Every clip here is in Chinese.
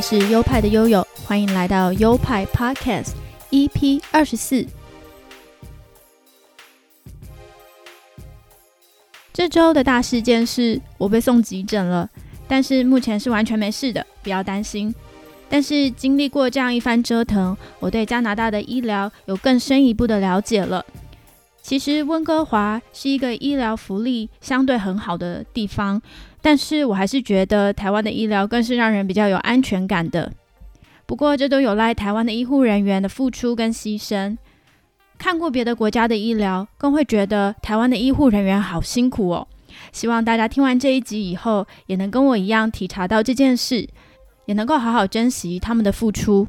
是优派的悠悠，欢迎来到优派 Podcast EP 二十四。这周的大事件是我被送急诊了，但是目前是完全没事的，不要担心。但是经历过这样一番折腾，我对加拿大的医疗有更深一步的了解了。其实温哥华是一个医疗福利相对很好的地方，但是我还是觉得台湾的医疗更是让人比较有安全感的。不过这都有赖台湾的医护人员的付出跟牺牲。看过别的国家的医疗，更会觉得台湾的医护人员好辛苦哦。希望大家听完这一集以后，也能跟我一样体察到这件事，也能够好好珍惜他们的付出。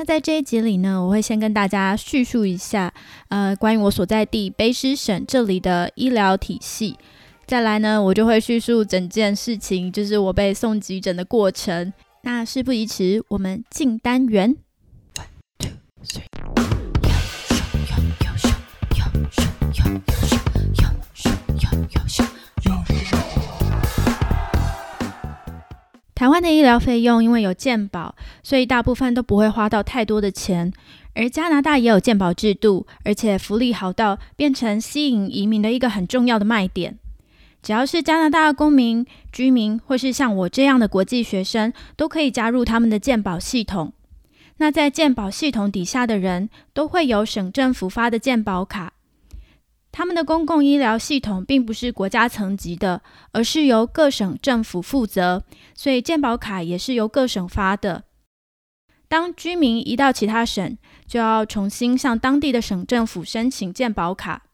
那在这一集里呢，我会先跟大家叙述一下，呃，关于我所在地卑诗省这里的医疗体系。再来呢，我就会叙述整件事情，就是我被送急诊的过程。那事不宜迟，我们进单元。台湾的医疗费用因为有健保，所以大部分都不会花到太多的钱。而加拿大也有健保制度，而且福利好到变成吸引移民的一个很重要的卖点。只要是加拿大的公民、居民，或是像我这样的国际学生，都可以加入他们的健保系统。那在健保系统底下的人都会有省政府发的健保卡。他们的公共医疗系统并不是国家层级的，而是由各省政府负责，所以健保卡也是由各省发的。当居民移到其他省，就要重新向当地的省政府申请健保卡。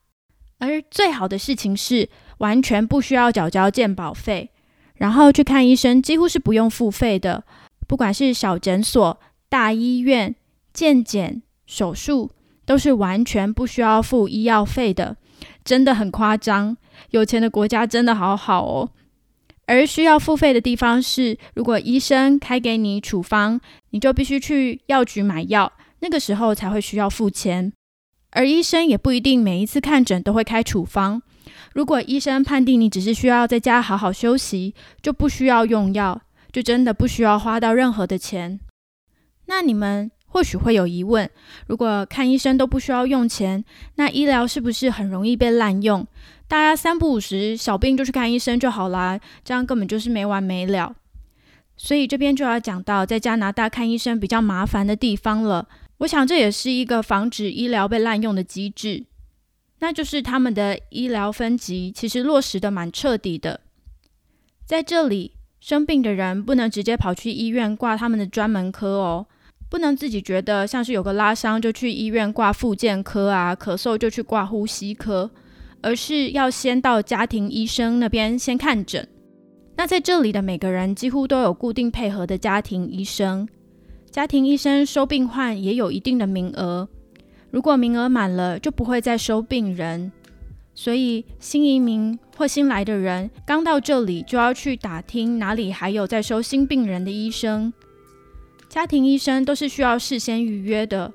而最好的事情是，完全不需要缴交健保费，然后去看医生几乎是不用付费的，不管是小诊所、大医院、健检、手术，都是完全不需要付医药费的。真的很夸张，有钱的国家真的好好哦。而需要付费的地方是，如果医生开给你处方，你就必须去药局买药，那个时候才会需要付钱。而医生也不一定每一次看诊都会开处方。如果医生判定你只是需要在家好好休息，就不需要用药，就真的不需要花到任何的钱。那你们？或许会有疑问：如果看医生都不需要用钱，那医疗是不是很容易被滥用？大家三不五时小病就去看医生就好啦，这样根本就是没完没了。所以这边就要讲到在加拿大看医生比较麻烦的地方了。我想这也是一个防止医疗被滥用的机制，那就是他们的医疗分级其实落实的蛮彻底的。在这里生病的人不能直接跑去医院挂他们的专门科哦。不能自己觉得像是有个拉伤就去医院挂复健科啊，咳嗽就去挂呼吸科，而是要先到家庭医生那边先看诊。那在这里的每个人几乎都有固定配合的家庭医生，家庭医生收病患也有一定的名额，如果名额满了就不会再收病人。所以新移民或新来的人刚到这里就要去打听哪里还有在收新病人的医生。家庭医生都是需要事先预约的，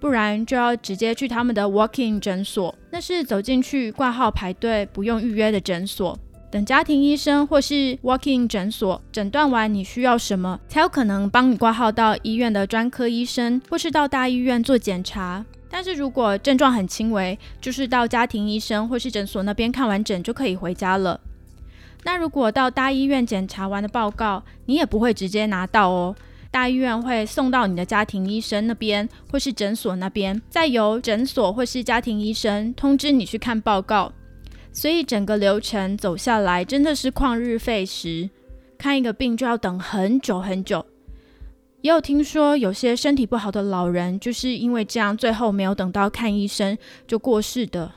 不然就要直接去他们的 walking 诊所，那是走进去挂号排队不用预约的诊所。等家庭医生或是 walking 诊所诊断完你需要什么，才有可能帮你挂号到医院的专科医生，或是到大医院做检查。但是如果症状很轻微，就是到家庭医生或是诊所那边看完诊就可以回家了。那如果到大医院检查完的报告，你也不会直接拿到哦。大医院会送到你的家庭医生那边，或是诊所那边，再由诊所或是家庭医生通知你去看报告。所以整个流程走下来真的是旷日费时，看一个病就要等很久很久。也有听说有些身体不好的老人就是因为这样，最后没有等到看医生就过世的。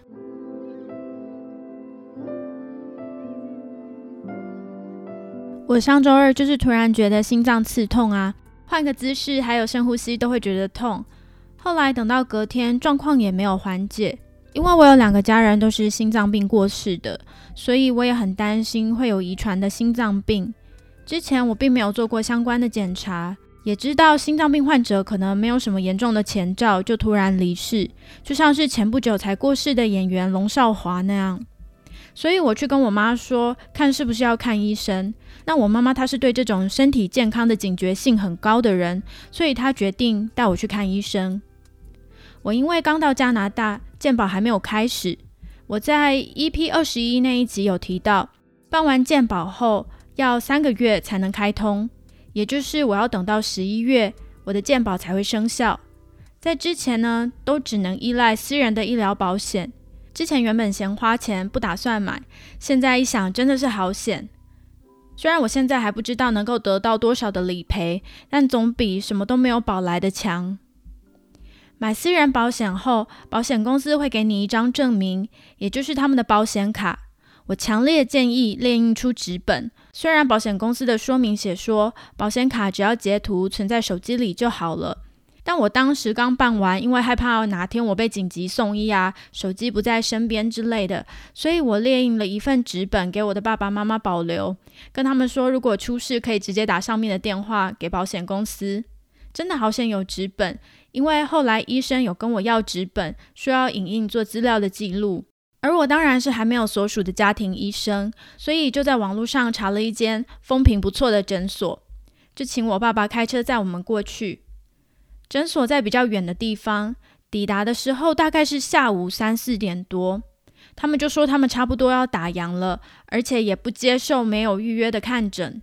我上周二就是突然觉得心脏刺痛啊。换个姿势，还有深呼吸都会觉得痛。后来等到隔天，状况也没有缓解。因为我有两个家人都是心脏病过世的，所以我也很担心会有遗传的心脏病。之前我并没有做过相关的检查，也知道心脏病患者可能没有什么严重的前兆就突然离世，就像是前不久才过世的演员龙少华那样。所以我去跟我妈说，看是不是要看医生。那我妈妈她是对这种身体健康的警觉性很高的人，所以她决定带我去看医生。我因为刚到加拿大，健保还没有开始。我在 EP 二十一那一集有提到，办完健保后要三个月才能开通，也就是我要等到十一月，我的健保才会生效。在之前呢，都只能依赖私人的医疗保险。之前原本嫌花钱不打算买，现在一想真的是好险。虽然我现在还不知道能够得到多少的理赔，但总比什么都没有保来的强。买私人保险后，保险公司会给你一张证明，也就是他们的保险卡。我强烈建议列印出纸本。虽然保险公司的说明写说，保险卡只要截图存在手机里就好了。但我当时刚办完，因为害怕哪天我被紧急送医啊，手机不在身边之类的，所以我列印了一份纸本给我的爸爸妈妈保留，跟他们说如果出事可以直接打上面的电话给保险公司。真的好险有纸本，因为后来医生有跟我要纸本，说要影印做资料的记录，而我当然是还没有所属的家庭医生，所以就在网络上查了一间风评不错的诊所，就请我爸爸开车载我们过去。诊所在比较远的地方，抵达的时候大概是下午三四点多。他们就说他们差不多要打烊了，而且也不接受没有预约的看诊。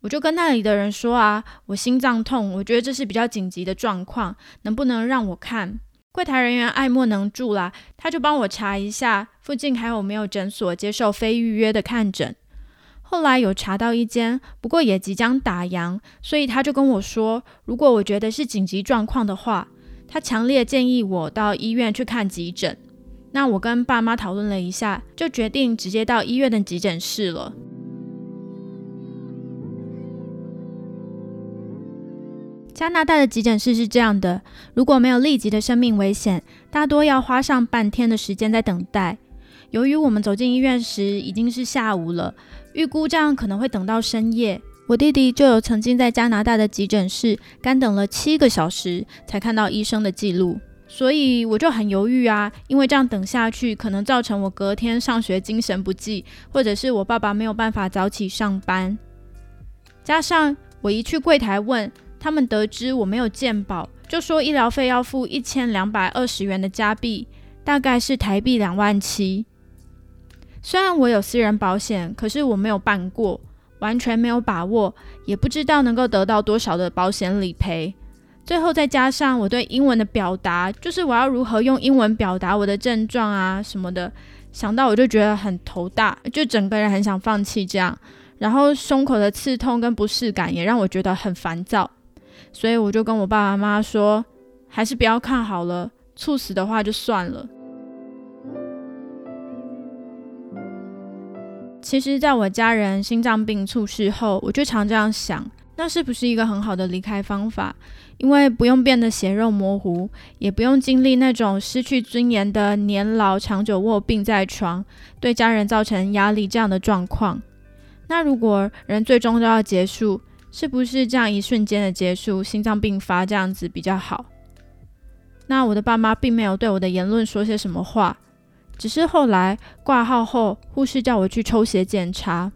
我就跟那里的人说啊，我心脏痛，我觉得这是比较紧急的状况，能不能让我看？柜台人员爱莫能助啦，他就帮我查一下附近还有没有诊所接受非预约的看诊。后来有查到一间，不过也即将打烊，所以他就跟我说，如果我觉得是紧急状况的话，他强烈建议我到医院去看急诊。那我跟爸妈讨论了一下，就决定直接到医院的急诊室了。加拿大的急诊室是这样的，如果没有立即的生命危险，大多要花上半天的时间在等待。由于我们走进医院时已经是下午了。预估这样可能会等到深夜，我弟弟就有曾经在加拿大的急诊室干等了七个小时才看到医生的记录，所以我就很犹豫啊，因为这样等下去可能造成我隔天上学精神不济，或者是我爸爸没有办法早起上班。加上我一去柜台问他们，得知我没有健保，就说医疗费要付一千两百二十元的加币，大概是台币两万七。虽然我有私人保险，可是我没有办过，完全没有把握，也不知道能够得到多少的保险理赔。最后再加上我对英文的表达，就是我要如何用英文表达我的症状啊什么的，想到我就觉得很头大，就整个人很想放弃这样。然后胸口的刺痛跟不适感也让我觉得很烦躁，所以我就跟我爸爸妈妈说，还是不要看好了，猝死的话就算了。其实，在我家人心脏病猝逝后，我就常这样想：那是不是一个很好的离开方法？因为不用变得血肉模糊，也不用经历那种失去尊严的年老、长久卧病在床，对家人造成压力这样的状况。那如果人最终都要结束，是不是这样一瞬间的结束，心脏病发这样子比较好？那我的爸妈并没有对我的言论说些什么话。只是后来挂号后，护士叫我去抽血检查。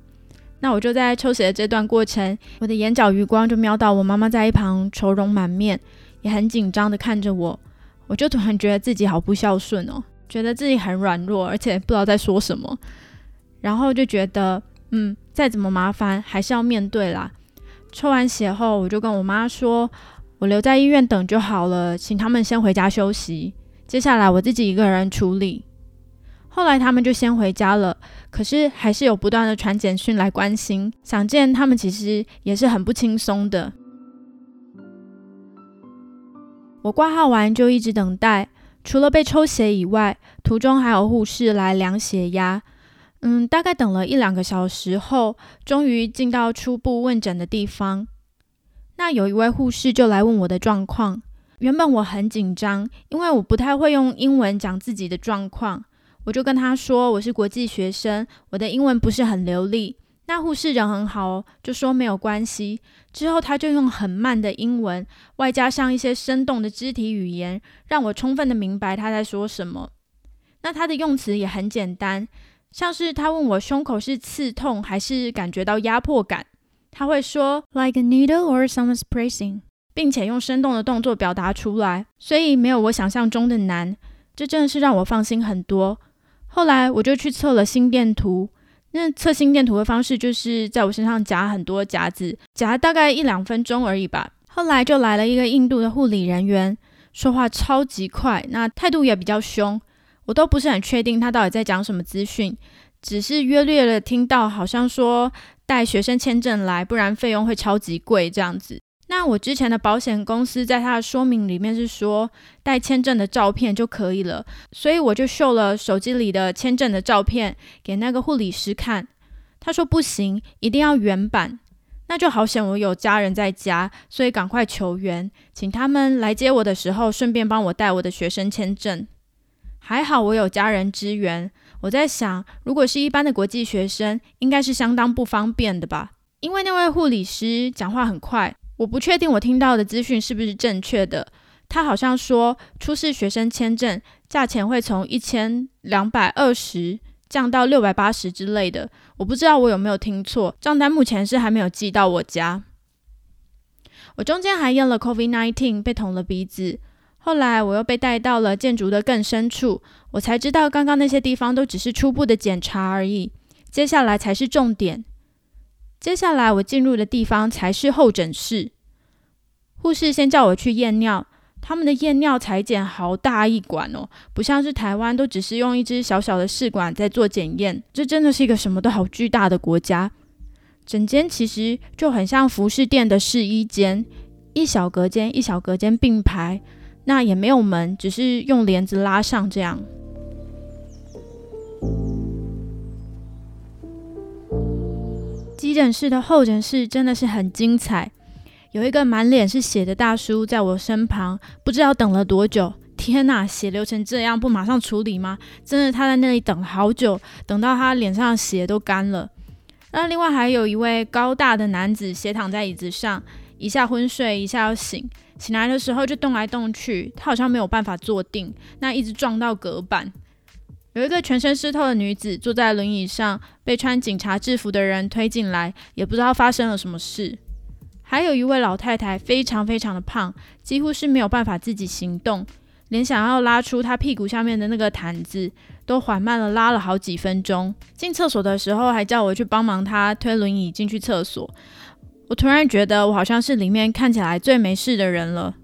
那我就在抽血的这段过程，我的眼角余光就瞄到我妈妈在一旁愁容满面，也很紧张的看着我。我就突然觉得自己好不孝顺哦，觉得自己很软弱，而且不知道在说什么。然后就觉得，嗯，再怎么麻烦还是要面对啦。抽完血后，我就跟我妈说，我留在医院等就好了，请他们先回家休息，接下来我自己一个人处理。后来他们就先回家了，可是还是有不断的传简讯来关心，想见他们其实也是很不轻松的。我挂号完就一直等待，除了被抽血以外，途中还有护士来量血压。嗯，大概等了一两个小时后，终于进到初步问诊的地方。那有一位护士就来问我的状况。原本我很紧张，因为我不太会用英文讲自己的状况。我就跟他说我是国际学生，我的英文不是很流利。那护士人很好哦，就说没有关系。之后他就用很慢的英文，外加上一些生动的肢体语言，让我充分的明白他在说什么。那他的用词也很简单，像是他问我胸口是刺痛还是感觉到压迫感，他会说 like a needle or someone's pressing，并且用生动的动作表达出来，所以没有我想象中的难。这真的是让我放心很多。后来我就去测了心电图，那测心电图的方式就是在我身上夹很多夹子，夹大概一两分钟而已吧。后来就来了一个印度的护理人员，说话超级快，那态度也比较凶。我都不是很确定他到底在讲什么资讯，只是约略的听到，好像说带学生签证来，不然费用会超级贵这样子。那我之前的保险公司在他的说明里面是说带签证的照片就可以了，所以我就秀了手机里的签证的照片给那个护理师看，他说不行，一定要原版。那就好险我有家人在家，所以赶快求援，请他们来接我的时候顺便帮我带我的学生签证。还好我有家人支援。我在想，如果是一般的国际学生，应该是相当不方便的吧？因为那位护理师讲话很快，我不确定我听到的资讯是不是正确的。他好像说，出示学生签证价钱会从一千两百二十降到六百八十之类的。我不知道我有没有听错，账单目前是还没有寄到我家。我中间还验了 COVID-19，被捅了鼻子。后来我又被带到了建筑的更深处，我才知道刚刚那些地方都只是初步的检查而已，接下来才是重点。接下来我进入的地方才是候诊室，护士先叫我去验尿，他们的验尿裁剪好大一管哦，不像是台湾都只是用一支小小的试管在做检验，这真的是一个什么都好巨大的国家。整间其实就很像服饰店的试衣间，一小隔间一小隔间并排。那也没有门，只是用帘子拉上这样。急诊室的候诊室真的是很精彩，有一个满脸是血的大叔在我身旁，不知道等了多久。天呐，血流成这样，不马上处理吗？真的，他在那里等了好久，等到他脸上血都干了。那另外还有一位高大的男子斜躺在椅子上，一下昏睡，一下要醒。醒来的时候就动来动去，他好像没有办法坐定，那一直撞到隔板。有一个全身湿透的女子坐在轮椅上，被穿警察制服的人推进来，也不知道发生了什么事。还有一位老太太，非常非常的胖，几乎是没有办法自己行动，连想要拉出她屁股下面的那个毯子都缓慢的拉了好几分钟。进厕所的时候还叫我去帮忙她推轮椅进去厕所。我突然觉得我好像是里面看起来最没事的人了。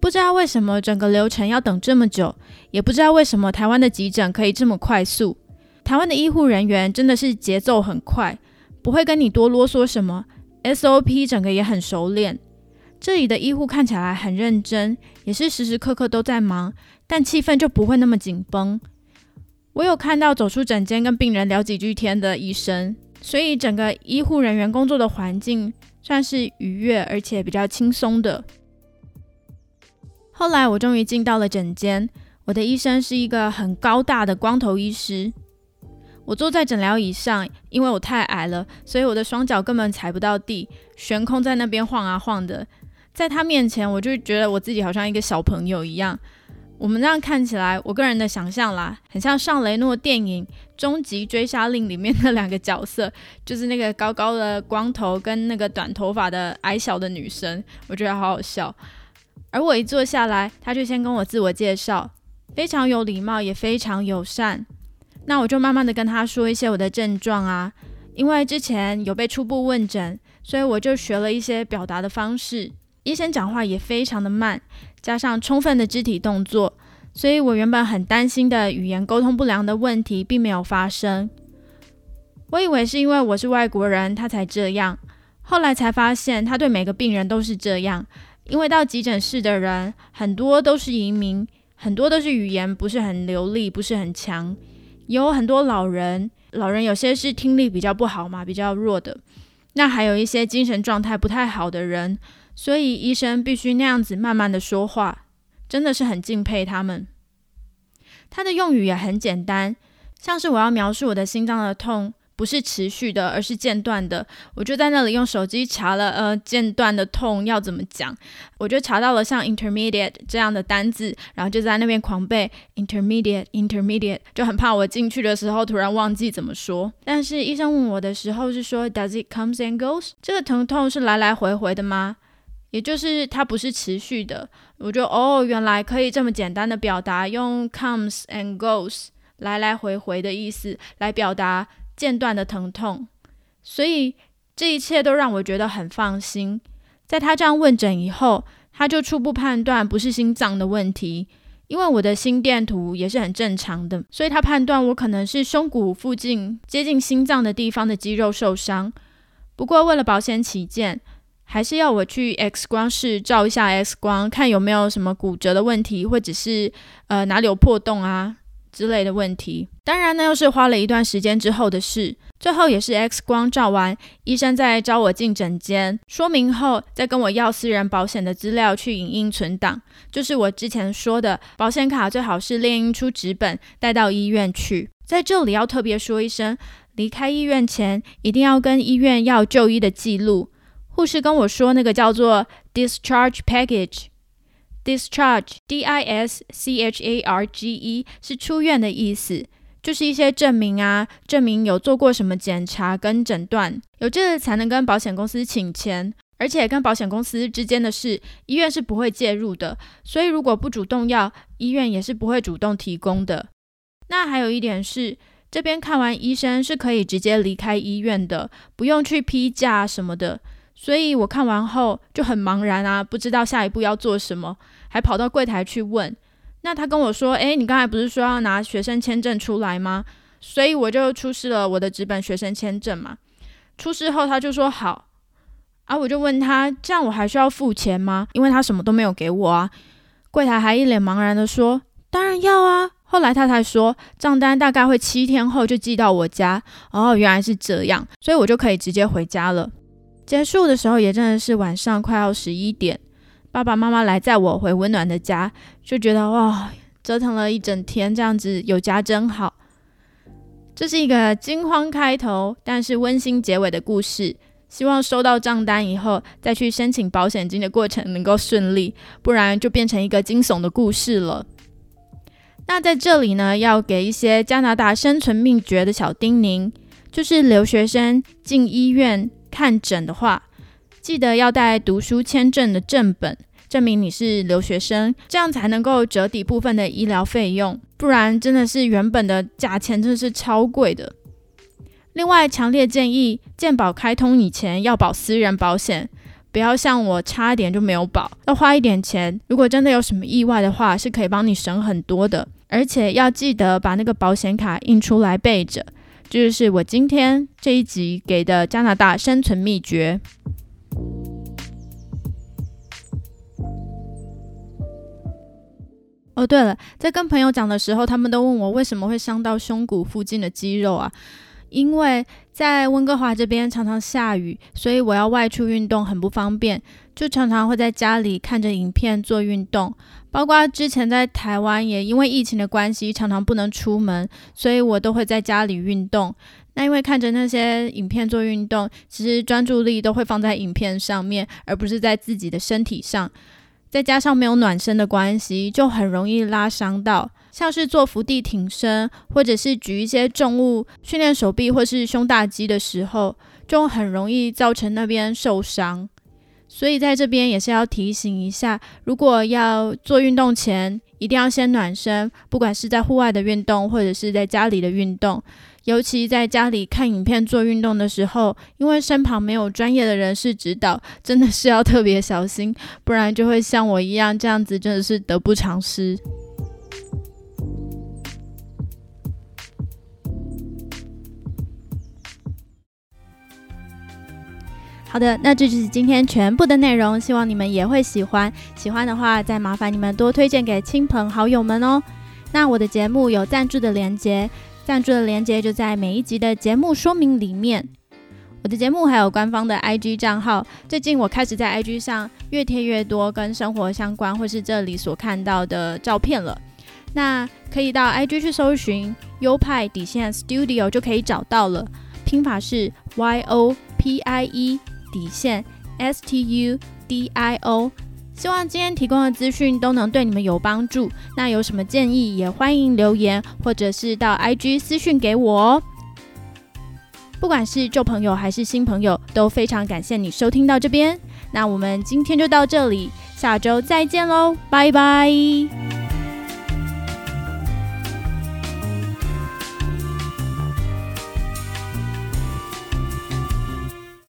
不知道为什么整个流程要等这么久，也不知道为什么台湾的急诊可以这么快速。台湾的医护人员真的是节奏很快，不会跟你多啰嗦什么，SOP 整个也很熟练。这里的医护看起来很认真，也是时时刻刻都在忙，但气氛就不会那么紧绷。我有看到走出诊间跟病人聊几句天的医生。所以整个医护人员工作的环境算是愉悦而且比较轻松的。后来我终于进到了诊间，我的医生是一个很高大的光头医师。我坐在诊疗椅上，因为我太矮了，所以我的双脚根本踩不到地，悬空在那边晃啊晃的。在他面前，我就觉得我自己好像一个小朋友一样。我们这样看起来，我个人的想象啦，很像上雷诺电影《终极追杀令》里面的两个角色，就是那个高高的光头跟那个短头发的矮小的女生，我觉得好好笑。而我一坐下来，他就先跟我自我介绍，非常有礼貌，也非常友善。那我就慢慢的跟他说一些我的症状啊，因为之前有被初步问诊，所以我就学了一些表达的方式。医生讲话也非常的慢。加上充分的肢体动作，所以我原本很担心的语言沟通不良的问题并没有发生。我以为是因为我是外国人，他才这样。后来才发现，他对每个病人都是这样。因为到急诊室的人很多都是移民，很多都是语言不是很流利，不是很强。有很多老人，老人有些是听力比较不好嘛，比较弱的。那还有一些精神状态不太好的人。所以医生必须那样子慢慢的说话，真的是很敬佩他们。他的用语也很简单，像是我要描述我的心脏的痛，不是持续的，而是间断的。我就在那里用手机查了，呃，间断的痛要怎么讲，我就查到了像 intermediate 这样的单字，然后就在那边狂背 intermediate intermediate，就很怕我进去的时候突然忘记怎么说。但是医生问我的时候是说 Does it comes and goes？这个疼痛是来来回回的吗？也就是它不是持续的。我就哦，原来可以这么简单的表达，用 comes and goes 来来回回的意思来表达。间断的疼痛，所以这一切都让我觉得很放心。在他这样问诊以后，他就初步判断不是心脏的问题，因为我的心电图也是很正常的，所以他判断我可能是胸骨附近接近心脏的地方的肌肉受伤。不过为了保险起见，还是要我去 X 光室照一下 X 光，看有没有什么骨折的问题，或者是呃哪里有破洞啊。之类的问题，当然呢，又是花了一段时间之后的事。最后也是 X 光照完，医生在招我进诊间说明后，再跟我要私人保险的资料去影印存档。就是我之前说的，保险卡最好是列印出纸本带到医院去。在这里要特别说一声，离开医院前一定要跟医院要就医的记录。护士跟我说，那个叫做 discharge package。Discharge, D-I-S-C-H-A-R-G-E 是出院的意思，就是一些证明啊，证明有做过什么检查跟诊断，有这个才能跟保险公司请钱，而且跟保险公司之间的事，医院是不会介入的，所以如果不主动要，医院也是不会主动提供的。那还有一点是，这边看完医生是可以直接离开医院的，不用去批假什么的。所以我看完后就很茫然啊，不知道下一步要做什么，还跑到柜台去问。那他跟我说：“诶，你刚才不是说要拿学生签证出来吗？”所以我就出示了我的纸本学生签证嘛。出示后他就说好，啊，我就问他：“这样我还需要付钱吗？”因为他什么都没有给我啊。柜台还一脸茫然的说：“当然要啊。”后来他才说账单大概会七天后就寄到我家。哦，原来是这样，所以我就可以直接回家了。结束的时候也真的是晚上快要十一点，爸爸妈妈来载我回温暖的家，就觉得哇，折腾了一整天，这样子有家真好。这是一个惊慌开头，但是温馨结尾的故事。希望收到账单以后，再去申请保险金的过程能够顺利，不然就变成一个惊悚的故事了。那在这里呢，要给一些加拿大生存秘诀的小叮咛，就是留学生进医院。看诊的话，记得要带读书签证的正本，证明你是留学生，这样才能够折抵部分的医疗费用，不然真的是原本的价钱真的是超贵的。另外，强烈建议健保开通以前要保私人保险，不要像我差一点就没有保，要花一点钱。如果真的有什么意外的话，是可以帮你省很多的，而且要记得把那个保险卡印出来备着。这就是我今天这一集给的加拿大生存秘诀。哦，对了，在跟朋友讲的时候，他们都问我为什么会伤到胸骨附近的肌肉啊？因为在温哥华这边常常下雨，所以我要外出运动很不方便，就常常会在家里看着影片做运动。包括之前在台湾也因为疫情的关系，常常不能出门，所以我都会在家里运动。那因为看着那些影片做运动，其实专注力都会放在影片上面，而不是在自己的身体上。再加上没有暖身的关系，就很容易拉伤到。像是做伏地挺身，或者是举一些重物训练手臂或是胸大肌的时候，就很容易造成那边受伤。所以在这边也是要提醒一下，如果要做运动前，一定要先暖身，不管是在户外的运动，或者是在家里的运动。尤其在家里看影片做运动的时候，因为身旁没有专业的人士指导，真的是要特别小心，不然就会像我一样这样子，真的是得不偿失。好的，那这就是今天全部的内容，希望你们也会喜欢。喜欢的话，再麻烦你们多推荐给亲朋好友们哦。那我的节目有赞助的连接，赞助的连接就在每一集的节目说明里面。我的节目还有官方的 IG 账号，最近我开始在 IG 上越贴越多跟生活相关或是这里所看到的照片了。那可以到 IG 去搜寻优派底线 Studio 就可以找到了。拼法是 Y O P I E 底线 S T U D I O。希望今天提供的资讯都能对你们有帮助。那有什么建议，也欢迎留言或者是到 IG 私讯给我哦。不管是旧朋友还是新朋友，都非常感谢你收听到这边。那我们今天就到这里，下周再见喽，拜拜。